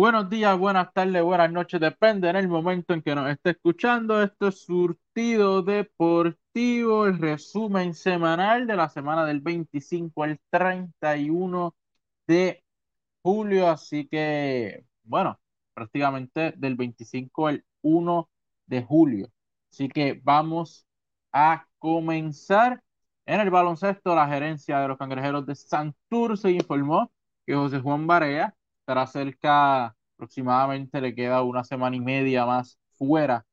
Buenos días, buenas tardes, buenas noches, depende en el momento en que nos esté escuchando. Esto es Surtido Deportivo, el resumen semanal de la semana del 25 al 31 de julio. Así que, bueno, prácticamente del 25 al 1 de julio. Así que vamos a comenzar. En el baloncesto, la gerencia de los cangrejeros de Santurce informó que José Juan Barea estará cerca, aproximadamente le queda una semana y media más fuera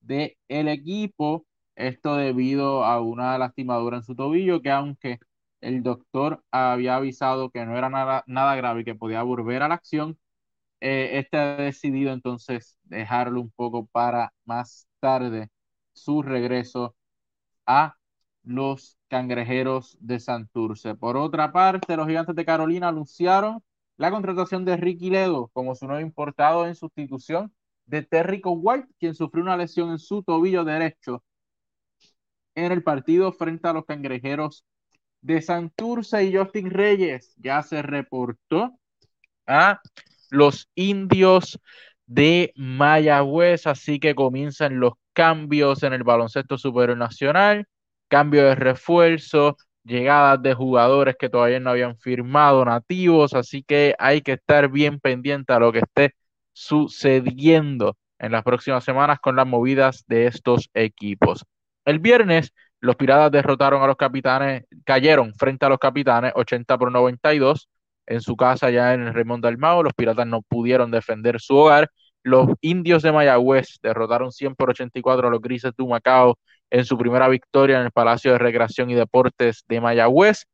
del el equipo. Esto debido a una lastimadura en su tobillo que aunque el doctor había avisado que no era nada, nada grave y que podía volver a la acción, eh, este ha decidido entonces dejarlo un poco para más tarde su regreso a los cangrejeros de Santurce. Por otra parte, los gigantes de Carolina anunciaron la contratación de Ricky Ledo como su nuevo importado en sustitución de Terrico White, quien sufrió una lesión en su tobillo derecho en el partido frente a los cangrejeros de Santurce y Justin Reyes. Ya se reportó a los indios de Mayagüez, así que comienzan los cambios en el baloncesto superior nacional, cambio de refuerzo, llegadas de jugadores que todavía no habían firmado nativos, así que hay que estar bien pendiente a lo que esté sucediendo en las próximas semanas con las movidas de estos equipos. El viernes, los Piratas derrotaron a los Capitanes, cayeron frente a los Capitanes 80 por 92 en su casa ya en el Raymond. Los Piratas no pudieron defender su hogar. Los Indios de Mayagüez derrotaron 100 por 84 a los Grises de Humacao en su primera victoria en el Palacio de Recreación y Deportes de Mayagüez.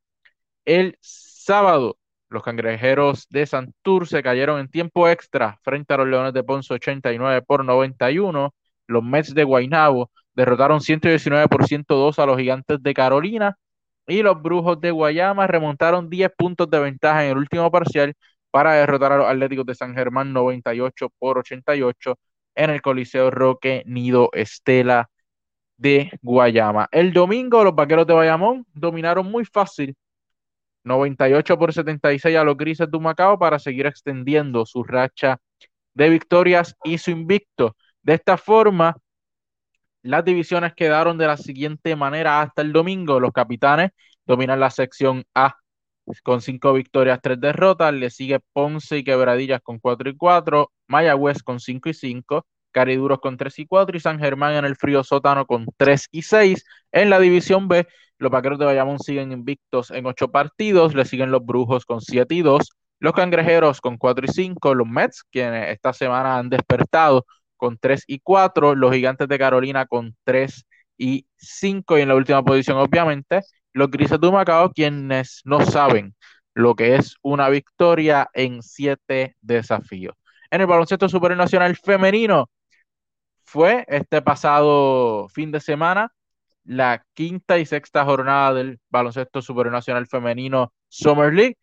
El sábado, los cangrejeros de Santurce cayeron en tiempo extra frente a los Leones de Ponce 89 por 91. Los Mets de Guaynabo derrotaron 119 por 102 a los Gigantes de Carolina. Y los Brujos de Guayama remontaron 10 puntos de ventaja en el último parcial para derrotar a los Atléticos de San Germán 98 por 88 en el Coliseo Roque Nido Estela de Guayama. El domingo los Vaqueros de Bayamón dominaron muy fácil 98 por 76 a los Grises de Humacao para seguir extendiendo su racha de victorias y su invicto. De esta forma, las divisiones quedaron de la siguiente manera hasta el domingo. Los capitanes dominan la sección A con cinco victorias, tres derrotas. Le sigue Ponce y Quebradillas con 4 y 4. Mayagüez con 5 y 5. Cariduros con 3 y 4 y San Germán en el frío sótano con 3 y 6. En la división B, los vaqueros de Bayamón siguen invictos en 8 partidos, le siguen los brujos con 7 y 2, los cangrejeros con 4 y 5, los Mets, quienes esta semana han despertado con 3 y 4, los gigantes de Carolina con 3 y 5, y en la última posición, obviamente, los grises de Macao, quienes no saben lo que es una victoria en 7 desafíos. En el baloncesto supernacional femenino, fue este pasado fin de semana la quinta y sexta jornada del baloncesto supernacional femenino Summer League.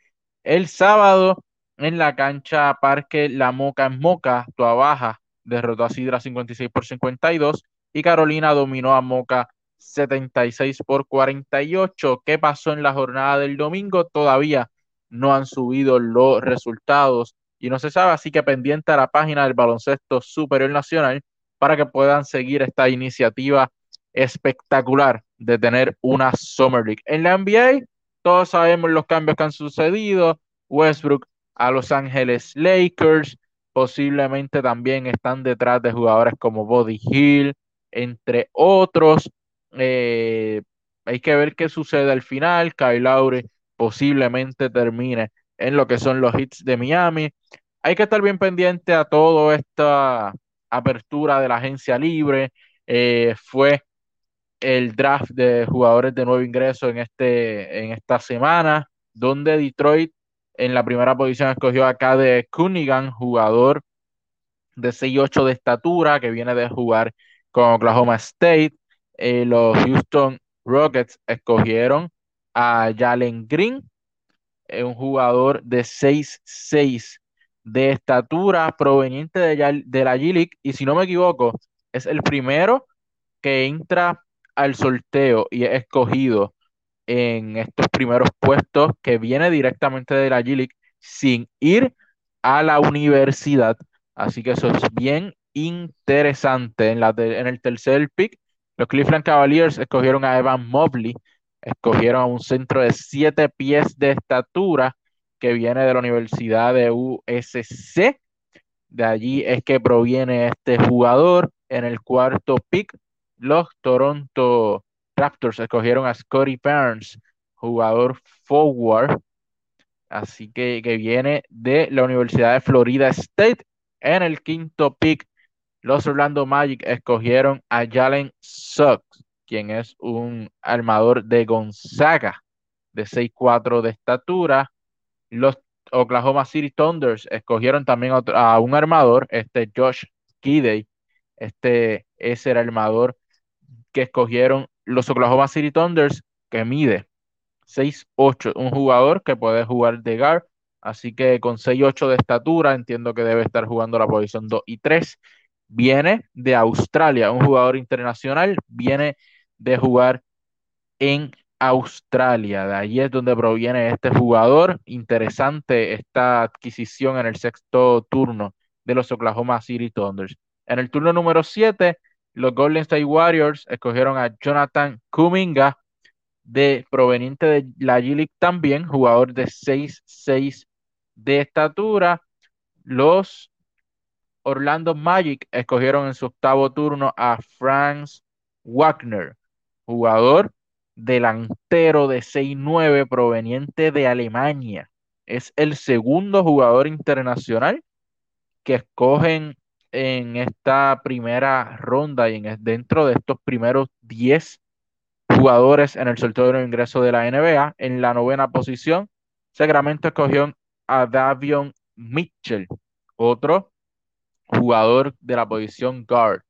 El sábado en la cancha Parque La Moca en Moca, Tua Baja derrotó a Sidra 56 por 52 y Carolina dominó a Moca 76 por 48. ¿Qué pasó en la jornada del domingo? Todavía no han subido los resultados y no se sabe, así que pendiente a la página del baloncesto superior nacional para que puedan seguir esta iniciativa espectacular de tener una Summer League. En la NBA, todos sabemos los cambios que han sucedido. Westbrook a Los Ángeles Lakers, posiblemente también están detrás de jugadores como Body Hill, entre otros. Eh, hay que ver qué sucede al final. Kyle Lowry posiblemente termine en lo que son los hits de Miami. Hay que estar bien pendiente a todo esta apertura de la agencia libre, eh, fue el draft de jugadores de nuevo ingreso en, este, en esta semana, donde Detroit en la primera posición escogió acá de Cunningham, jugador de 6'8 de estatura, que viene de jugar con Oklahoma State. Eh, los Houston Rockets escogieron a Jalen Green, eh, un jugador de 6'6 de estatura proveniente de, la G-League y si no me equivoco, es el primero que entra al sorteo y es escogido en estos primeros puestos que viene directamente de la G-League sin ir a la universidad. Así que eso es bien interesante. En, la en el tercer pick, los Cleveland Cavaliers escogieron a Evan Mobley, escogieron a un centro de siete pies de estatura que viene de la Universidad de USC. De allí es que proviene este jugador. En el cuarto pick, los Toronto Raptors escogieron a Scotty Barnes, jugador forward. Así que, que viene de la Universidad de Florida State. En el quinto pick, los Orlando Magic escogieron a Jalen Suggs, quien es un armador de Gonzaga de 6'4 de estatura. Los Oklahoma City Thunders escogieron también a un armador, este Josh Kidey. Este es el armador que escogieron los Oklahoma City Thunders, que mide 6'8, un jugador que puede jugar de guard, así que con 6'8 de estatura entiendo que debe estar jugando la posición 2 y 3 viene de Australia, un jugador internacional, viene de jugar en Australia. De ahí es donde proviene este jugador. Interesante esta adquisición en el sexto turno de los Oklahoma City Thunders. En el turno número 7, los Golden State Warriors escogieron a Jonathan Kuminga, de, proveniente de la G-League también, jugador de 6'6 de estatura. Los Orlando Magic escogieron en su octavo turno a Franz Wagner, jugador delantero de 6'9 proveniente de Alemania. Es el segundo jugador internacional que escogen en esta primera ronda y en, dentro de estos primeros 10 jugadores en el sorteo de ingreso de la NBA. En la novena posición, Sacramento escogió a Davion Mitchell, otro jugador de la posición guard,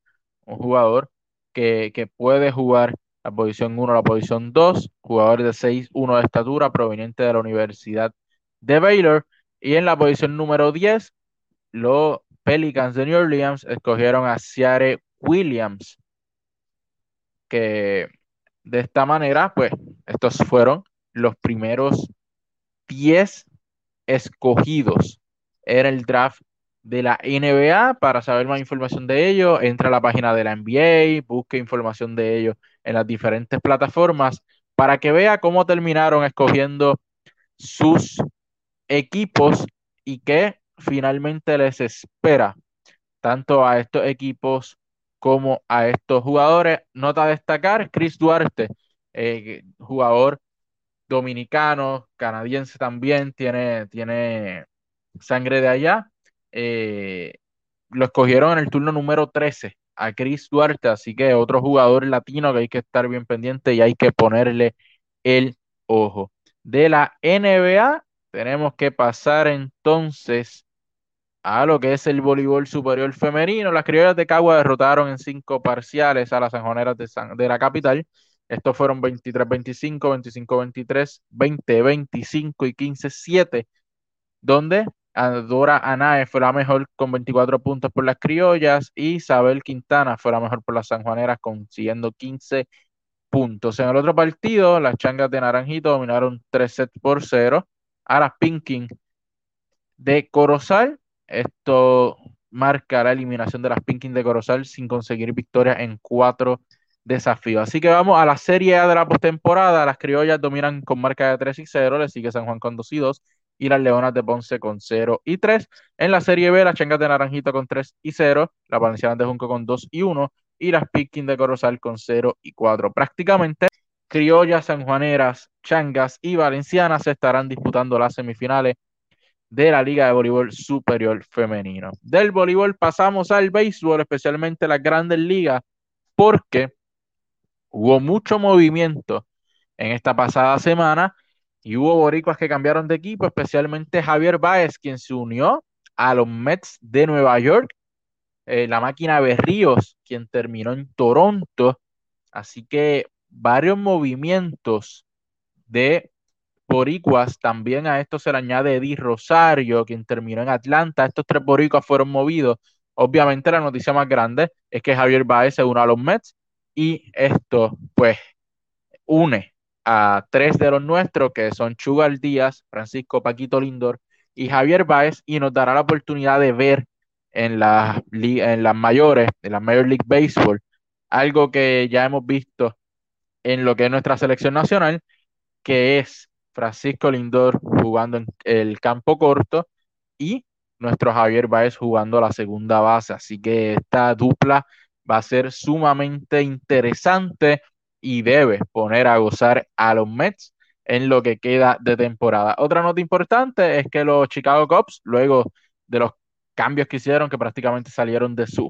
un jugador que, puede jugar la posición 1, la posición 2, jugador de 6'1 de estatura proveniente de la Universidad de Baylor. Y en la posición número 10, los Pelicans de New Orleans escogieron a Ciare Williams, que de esta manera, pues, estos fueron los primeros 10 escogidos en el draft de la NBA. Para saber más información de ello, entra a la página de la NBA, busque información de ello en las diferentes plataformas para que vea cómo terminaron escogiendo sus equipos y qué finalmente les espera tanto a estos equipos como a estos jugadores. Nota a destacar, Chris Duarte, eh, jugador dominicano, canadiense también, tiene, tiene sangre de allá. Eh, lo escogieron en el turno número 13 a Chris Duarte, así que otro jugador latino que hay que estar bien pendiente y hay que ponerle el ojo. De la NBA tenemos que pasar entonces a lo que es el voleibol superior femenino. Las criollas de Cagua derrotaron en cinco parciales a las sanjoneras de, de la capital. Estos fueron 23-25, 25-23, 20-25 y 15-7, donde Dora Anae fue la mejor con 24 puntos por las criollas y Isabel Quintana fue la mejor por las sanjuaneras consiguiendo 15 puntos. En el otro partido, las changas de Naranjito dominaron 3 sets por 0 a las Pinking de Corozal. Esto marca la eliminación de las Pinking de Corozal sin conseguir victoria en cuatro desafíos. Así que vamos a la serie A de la postemporada. Las criollas dominan con marca de 3 y 0, le sigue San Juan con 2 y 2 y las Leonas de Ponce con 0 y 3. En la Serie B, las Changas de Naranjito con 3 y 0, las Valencianas de Junco con 2 y 1 y las Picking de Corozal con 0 y 4. Prácticamente, criollas, sanjuaneras, changas y valencianas se estarán disputando las semifinales de la Liga de Voleibol Superior Femenino. Del voleibol pasamos al béisbol, especialmente las grandes ligas, porque hubo mucho movimiento en esta pasada semana y hubo boricuas que cambiaron de equipo, especialmente Javier Báez, quien se unió a los Mets de Nueva York. Eh, la máquina Berríos, quien terminó en Toronto. Así que varios movimientos de boricuas. También a esto se le añade Eddie Rosario, quien terminó en Atlanta. Estos tres boricuas fueron movidos. Obviamente la noticia más grande es que Javier Baez se unió a los Mets y esto pues une a tres de los nuestros, que son Chugal Díaz, Francisco Paquito Lindor y Javier Báez y nos dará la oportunidad de ver en, las en las mayores, en la Major League Baseball, algo que ya hemos visto en lo que es nuestra selección nacional, que es Francisco Lindor jugando en el campo corto y nuestro Javier Báez jugando la segunda base. Así que esta dupla va a ser sumamente interesante y debe poner a gozar a los Mets en lo que queda de temporada. Otra nota importante es que los Chicago Cubs, luego de los cambios que hicieron, que prácticamente salieron de, su,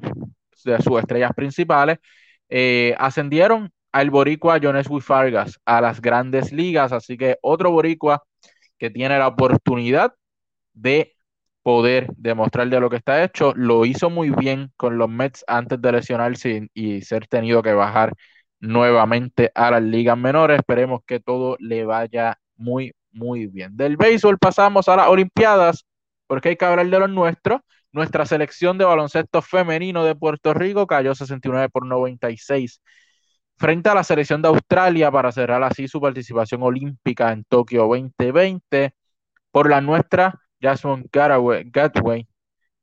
de sus estrellas principales, eh, ascendieron al boricua Jones Fargas a las grandes ligas, así que otro boricua que tiene la oportunidad de poder demostrar de lo que está hecho, lo hizo muy bien con los Mets antes de lesionarse y, y ser tenido que bajar nuevamente a las ligas menores. Esperemos que todo le vaya muy, muy bien. Del béisbol pasamos a las Olimpiadas, porque hay que hablar de los nuestros. Nuestra selección de baloncesto femenino de Puerto Rico cayó 69 por 96 frente a la selección de Australia para cerrar así su participación olímpica en Tokio 2020. Por la nuestra, Jasmine Gatway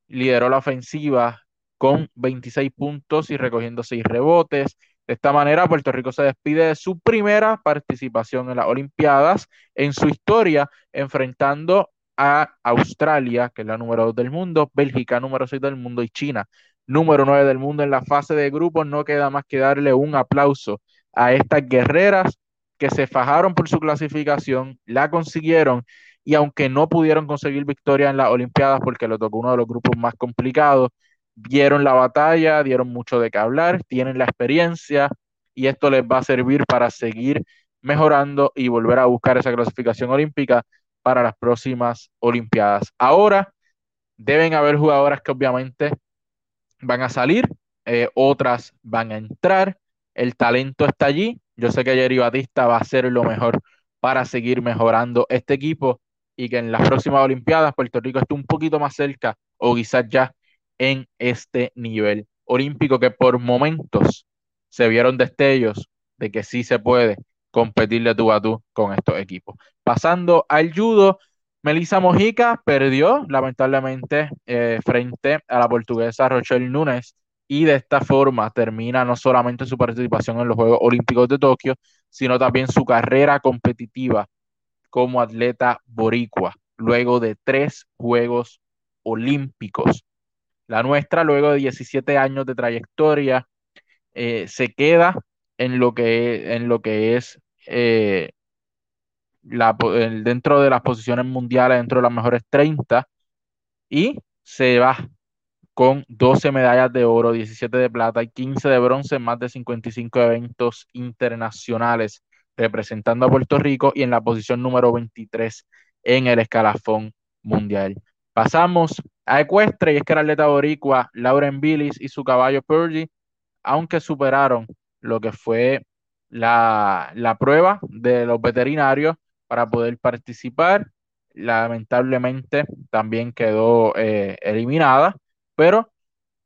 lideró la ofensiva con 26 puntos y recogiendo 6 rebotes. De esta manera, Puerto Rico se despide de su primera participación en las Olimpiadas en su historia, enfrentando a Australia, que es la número 2 del mundo, Bélgica, número 6 del mundo, y China, número 9 del mundo en la fase de grupos. No queda más que darle un aplauso a estas guerreras que se fajaron por su clasificación, la consiguieron y aunque no pudieron conseguir victoria en las Olimpiadas porque le tocó uno de los grupos más complicados, vieron la batalla, dieron mucho de qué hablar, tienen la experiencia y esto les va a servir para seguir mejorando y volver a buscar esa clasificación olímpica para las próximas Olimpiadas. Ahora deben haber jugadoras que obviamente van a salir, eh, otras van a entrar, el talento está allí, yo sé que Jerry Batista va a hacer lo mejor para seguir mejorando este equipo y que en las próximas Olimpiadas Puerto Rico esté un poquito más cerca o quizás ya en este nivel olímpico que por momentos se vieron destellos de que sí se puede competir de tú a tú con estos equipos. Pasando al judo, Melissa Mojica perdió lamentablemente eh, frente a la portuguesa Rochelle Núñez y de esta forma termina no solamente su participación en los Juegos Olímpicos de Tokio, sino también su carrera competitiva como atleta boricua, luego de tres Juegos Olímpicos. La nuestra, luego de 17 años de trayectoria, eh, se queda en lo que, en lo que es eh, la, dentro de las posiciones mundiales, dentro de las mejores 30, y se va con 12 medallas de oro, 17 de plata y 15 de bronce en más de 55 eventos internacionales representando a Puerto Rico y en la posición número 23 en el escalafón mundial. Pasamos a Ecuestre y es que la atleta boricua Lauren Billis y su caballo Purdy, aunque superaron lo que fue la, prueba de los veterinarios para poder participar, lamentablemente también quedó eh, eliminada, pero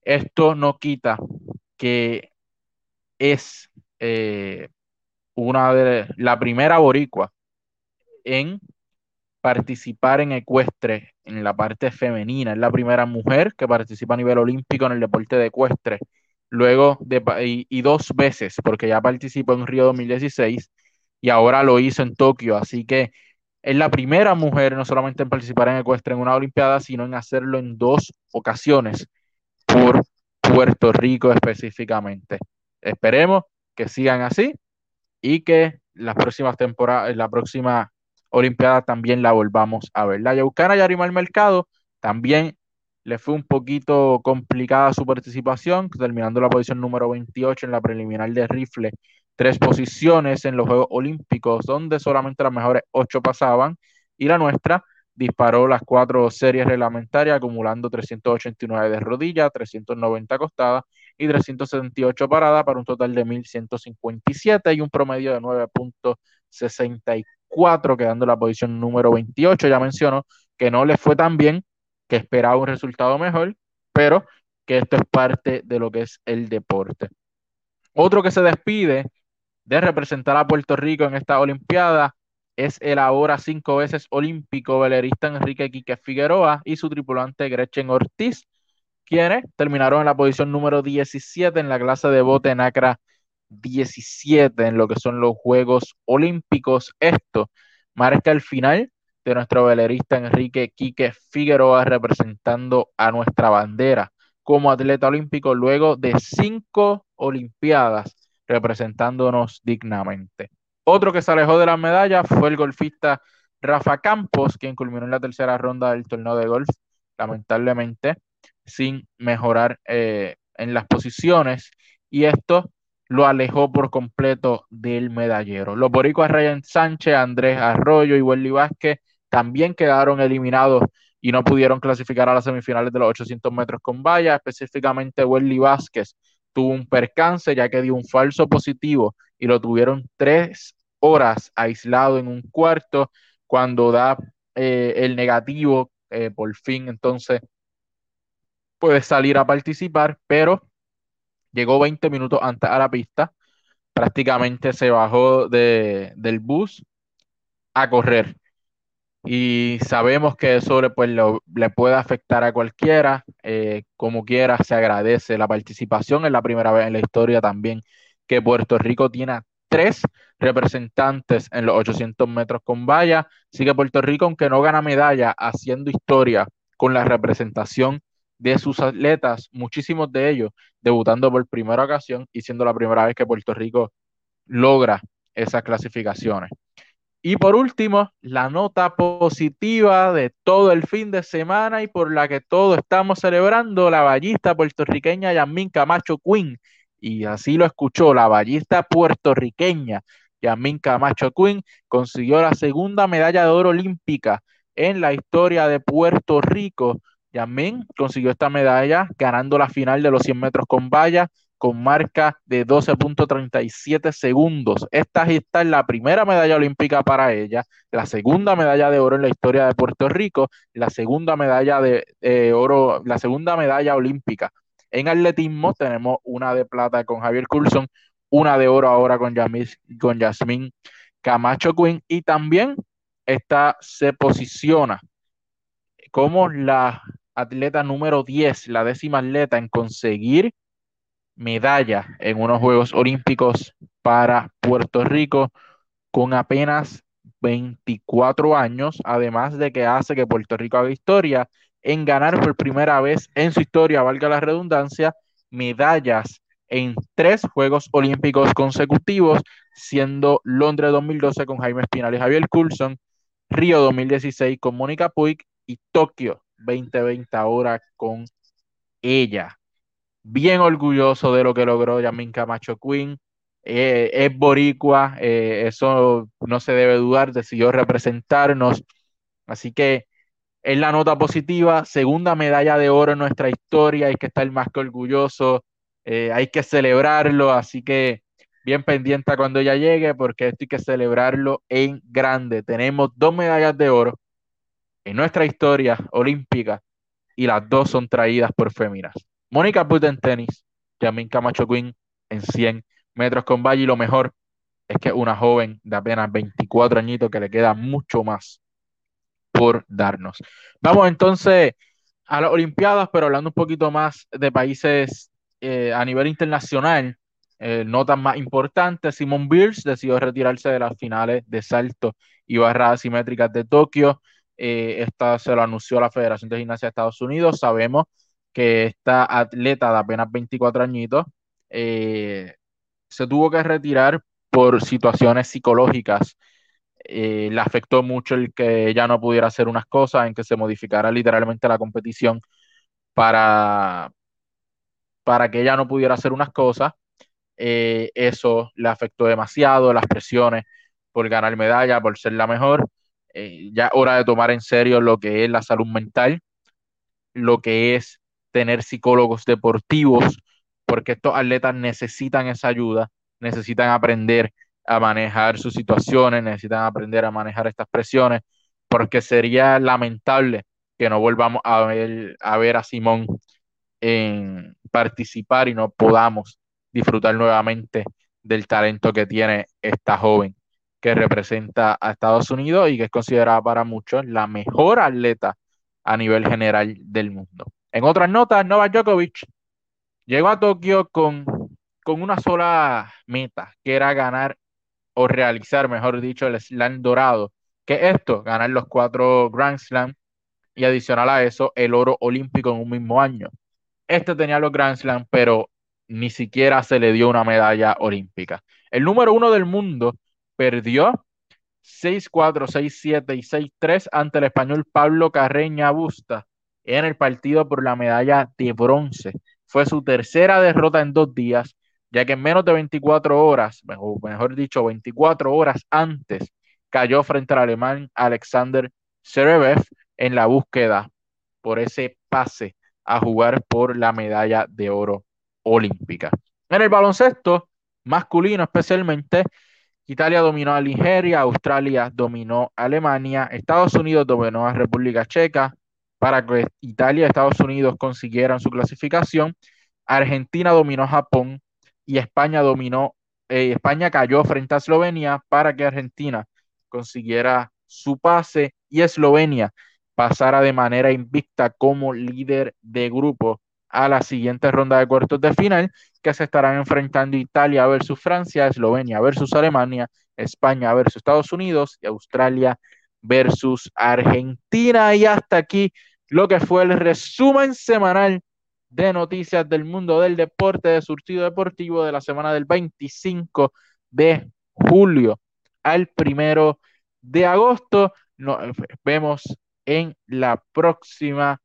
esto no quita que es eh, una de la primera boricua en participar en ecuestre en la parte femenina. Es la primera mujer que participa a nivel olímpico en el deporte de ecuestre. Luego de, y, dos veces, porque ya participó en Río 2016 y ahora lo hizo en Tokio. Así que es la primera mujer no solamente en participar en ecuestre en una Olimpiada, sino en hacerlo en dos ocasiones por Puerto Rico específicamente. Esperemos que sigan así y que las próximas temporadas, la próxima Olimpiada también la volvamos a ver. La Yaucana Yarimar Mercado también le fue un poquito complicada su participación, terminando la posición número 28 en la preliminar de rifle, tres posiciones en los Juegos Olímpicos, donde solamente las mejores ocho pasaban, y la nuestra disparó las cuatro series reglamentarias, acumulando 389 de rodilla, 390 acostadas y 378 paradas para un total de 1157 y un promedio de 9.64 quedando en la posición número 28. Ya menciono que no le fue tan bien, que esperaba un resultado mejor, pero que esto es parte de lo que es el deporte. Otro que se despide de representar a Puerto Rico en esta Olimpiada es el ahora cinco veces olímpico velerista Enrique Quique Figueroa y su tripulante Gretchen Ortiz, quienes terminaron en la posición número 17 en la clase de bote NACRA 17 en lo que son los Juegos Olímpicos. Esto marca el final de nuestro velerista Enrique Quique Figueroa representando a nuestra bandera como atleta olímpico luego de cinco Olimpiadas representándonos dignamente. Otro que se alejó de la medalla fue el golfista Rafa Campos, quien culminó en la tercera ronda del torneo de golf, lamentablemente, sin mejorar eh, en las posiciones. Y esto lo alejó por completo del medallero. Los boricuas Ryan Sánchez, Andrés Arroyo y Welly Vázquez también quedaron eliminados y no pudieron clasificar a las semifinales de los 800 metros con valla, específicamente Welly Vázquez tuvo un percance ya que dio un falso positivo y lo tuvieron tres horas aislado en un cuarto cuando da eh, el negativo eh, por fin entonces puede salir a participar pero llegó 20 minutos antes a la pista prácticamente se bajó de, del bus a correr. Y sabemos que eso le, pues, le puede afectar a cualquiera, eh, como quiera, se agradece la participación, es la primera vez en la historia también que Puerto Rico tiene tres representantes en los 800 metros con valla, así que Puerto Rico, aunque no gana medalla, haciendo historia con la representación de sus atletas, muchísimos de ellos debutando por primera ocasión y siendo la primera vez que Puerto Rico logra esas clasificaciones. Y por último, la nota positiva de todo el fin de semana y por la que todos estamos celebrando, la ballista puertorriqueña Yasmin Camacho Quinn. Y así lo escuchó, la ballista puertorriqueña Yasmin Camacho Quinn consiguió la segunda medalla de oro olímpica en la historia de Puerto Rico. Yasmin consiguió esta medalla ganando la final de los 100 metros con valla con marca de 12.37 segundos. Esta es la primera medalla olímpica para ella, la segunda medalla de oro en la historia de Puerto Rico, la segunda medalla de oro, la segunda medalla olímpica. En atletismo tenemos una de plata con Javier Coulson, una de oro ahora con, Yamis, con Yasmín Camacho Quinn y también esta se posiciona como la atleta número 10, la décima atleta en conseguir medalla en unos Juegos Olímpicos para Puerto Rico con apenas 24 años, además de que hace que Puerto Rico haga historia en ganar por primera vez en su historia, valga la redundancia, medallas en tres Juegos Olímpicos consecutivos, siendo Londres 2012 con Jaime Espinal y Javier Coulson, Río 2016 con Mónica Puig y Tokio 2020 ahora con ella bien orgulloso de lo que logró Yamin Camacho Quinn. Eh, es boricua, eh, eso no se debe dudar, decidió representarnos. Así que es la nota positiva, segunda medalla de oro en nuestra historia, hay que estar más que orgulloso, eh, hay que celebrarlo, así que bien pendiente cuando ella llegue, porque esto hay que celebrarlo en grande. Tenemos dos medallas de oro en nuestra historia olímpica y las dos son traídas por féminas. Mónica Puig en tenis, Yamin Camacho Quinn en 100 metros con valle y lo mejor es que una joven de apenas 24 añitos que le queda mucho más por darnos. Vamos entonces a las Olimpiadas, pero hablando un poquito más de países eh, a nivel internacional, eh, notas más importantes, Simon Biles decidió retirarse de las finales de salto y barras simétricas de Tokio. Eh, esta se lo anunció la Federación de Gimnasia de Estados Unidos. Sabemos que esta atleta de apenas 24 añitos eh, se tuvo que retirar por situaciones psicológicas. Eh, le afectó mucho el que ella no pudiera hacer unas cosas, en que se modificara literalmente la competición para, para que ella no pudiera hacer unas cosas. Eh, eso le afectó demasiado, las presiones por ganar medalla, por ser la mejor. Ya hora de tomar en serio lo que es la salud mental, lo que es tener psicólogos deportivos, porque estos atletas necesitan esa ayuda, necesitan aprender a manejar sus situaciones, necesitan aprender a manejar estas presiones, porque sería lamentable que no volvamos a ver a, ver a Simón en participar y no podamos disfrutar nuevamente del talento que tiene esta joven que representa a Estados Unidos y que es considerada para muchos la mejor atleta a nivel general del mundo. En otras notas, Novak Djokovic llegó a Tokio con, con una sola meta, que era ganar o realizar, mejor dicho, el slam dorado. que esto? Ganar los cuatro Grand Slam y adicional a eso, el oro olímpico en un mismo año. Este tenía los Grand Slam, pero ni siquiera se le dio una medalla olímpica. El número uno del mundo perdió 6-4, 6-7 y 6-3 ante el español Pablo Carreña Busta en el partido por la medalla de bronce. Fue su tercera derrota en dos días, ya que en menos de 24 horas, o mejor dicho, 24 horas antes, cayó frente al alemán Alexander Serebev en la búsqueda por ese pase a jugar por la medalla de oro olímpica. En el baloncesto masculino especialmente, Italia dominó a Nigeria, Australia dominó a Alemania, Estados Unidos dominó a República Checa para que Italia y Estados Unidos consiguieran su clasificación. Argentina dominó a Japón y España dominó, eh, España cayó frente a Eslovenia para que Argentina consiguiera su pase y Eslovenia pasara de manera invicta como líder de grupo a la siguiente ronda de cuartos de final, que se estarán enfrentando Italia versus Francia, Eslovenia versus Alemania, España versus Estados Unidos y Australia versus Argentina. Y hasta aquí lo que fue el resumen semanal de noticias del mundo del deporte de surtido deportivo de la semana del 25 de julio al primero de agosto. Nos vemos en la próxima.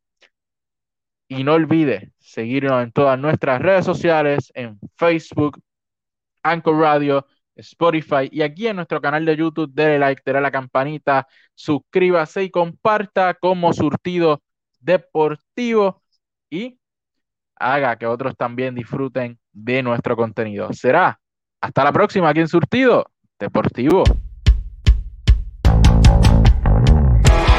Y no olvide seguirnos en todas nuestras redes sociales, en Facebook, Anchor Radio, Spotify y aquí en nuestro canal de YouTube. Dele like, dele la campanita, suscríbase y comparta como surtido deportivo y haga que otros también disfruten de nuestro contenido. Será hasta la próxima aquí en Surtido Deportivo.